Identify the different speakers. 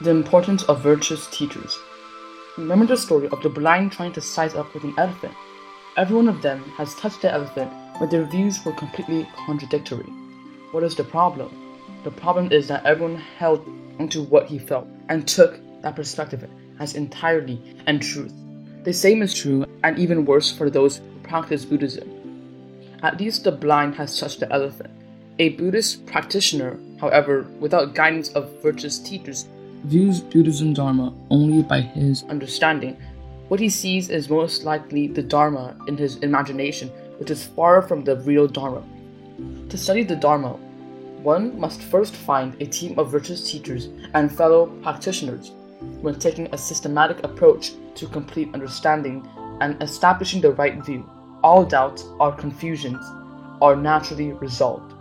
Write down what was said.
Speaker 1: The importance of virtuous teachers. Remember the story of the blind trying to size up with an elephant. Every one of them has touched the elephant, but their views were completely contradictory. What is the problem? The problem is that everyone held onto what he felt and took that perspective as entirely and truth. The same is true and even worse for those who practice Buddhism. At least the blind has touched the elephant. A Buddhist practitioner, however, without guidance of virtuous teachers, views Buddhism Dharma only by his understanding. What he sees is most likely the Dharma in his imagination, which is far from the real Dharma. To study the Dharma, one must first find a team of virtuous teachers and fellow practitioners. When taking a systematic approach to complete understanding and establishing the right view, all doubts or confusions are naturally resolved.